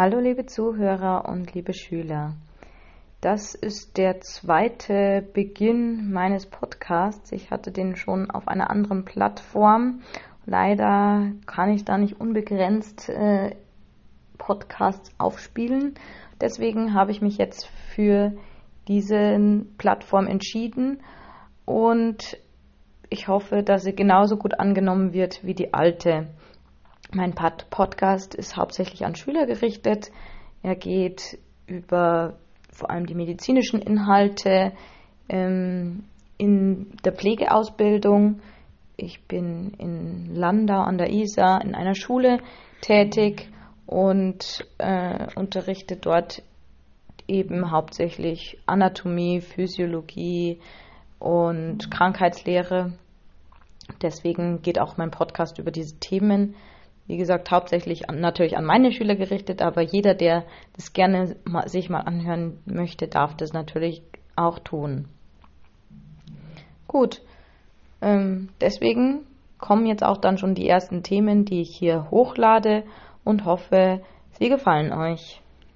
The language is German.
Hallo liebe Zuhörer und liebe Schüler. Das ist der zweite Beginn meines Podcasts. Ich hatte den schon auf einer anderen Plattform. Leider kann ich da nicht unbegrenzt äh, Podcasts aufspielen. Deswegen habe ich mich jetzt für diese Plattform entschieden und ich hoffe, dass sie genauso gut angenommen wird wie die alte. Mein Podcast ist hauptsächlich an Schüler gerichtet. Er geht über vor allem die medizinischen Inhalte ähm, in der Pflegeausbildung. Ich bin in Landau an der Isar in einer Schule tätig und äh, unterrichte dort eben hauptsächlich Anatomie, Physiologie und Krankheitslehre. Deswegen geht auch mein Podcast über diese Themen wie gesagt, hauptsächlich an, natürlich an meine Schüler gerichtet, aber jeder, der das gerne mal, sich mal anhören möchte, darf das natürlich auch tun. Gut, ähm, deswegen kommen jetzt auch dann schon die ersten Themen, die ich hier hochlade und hoffe, sie gefallen euch.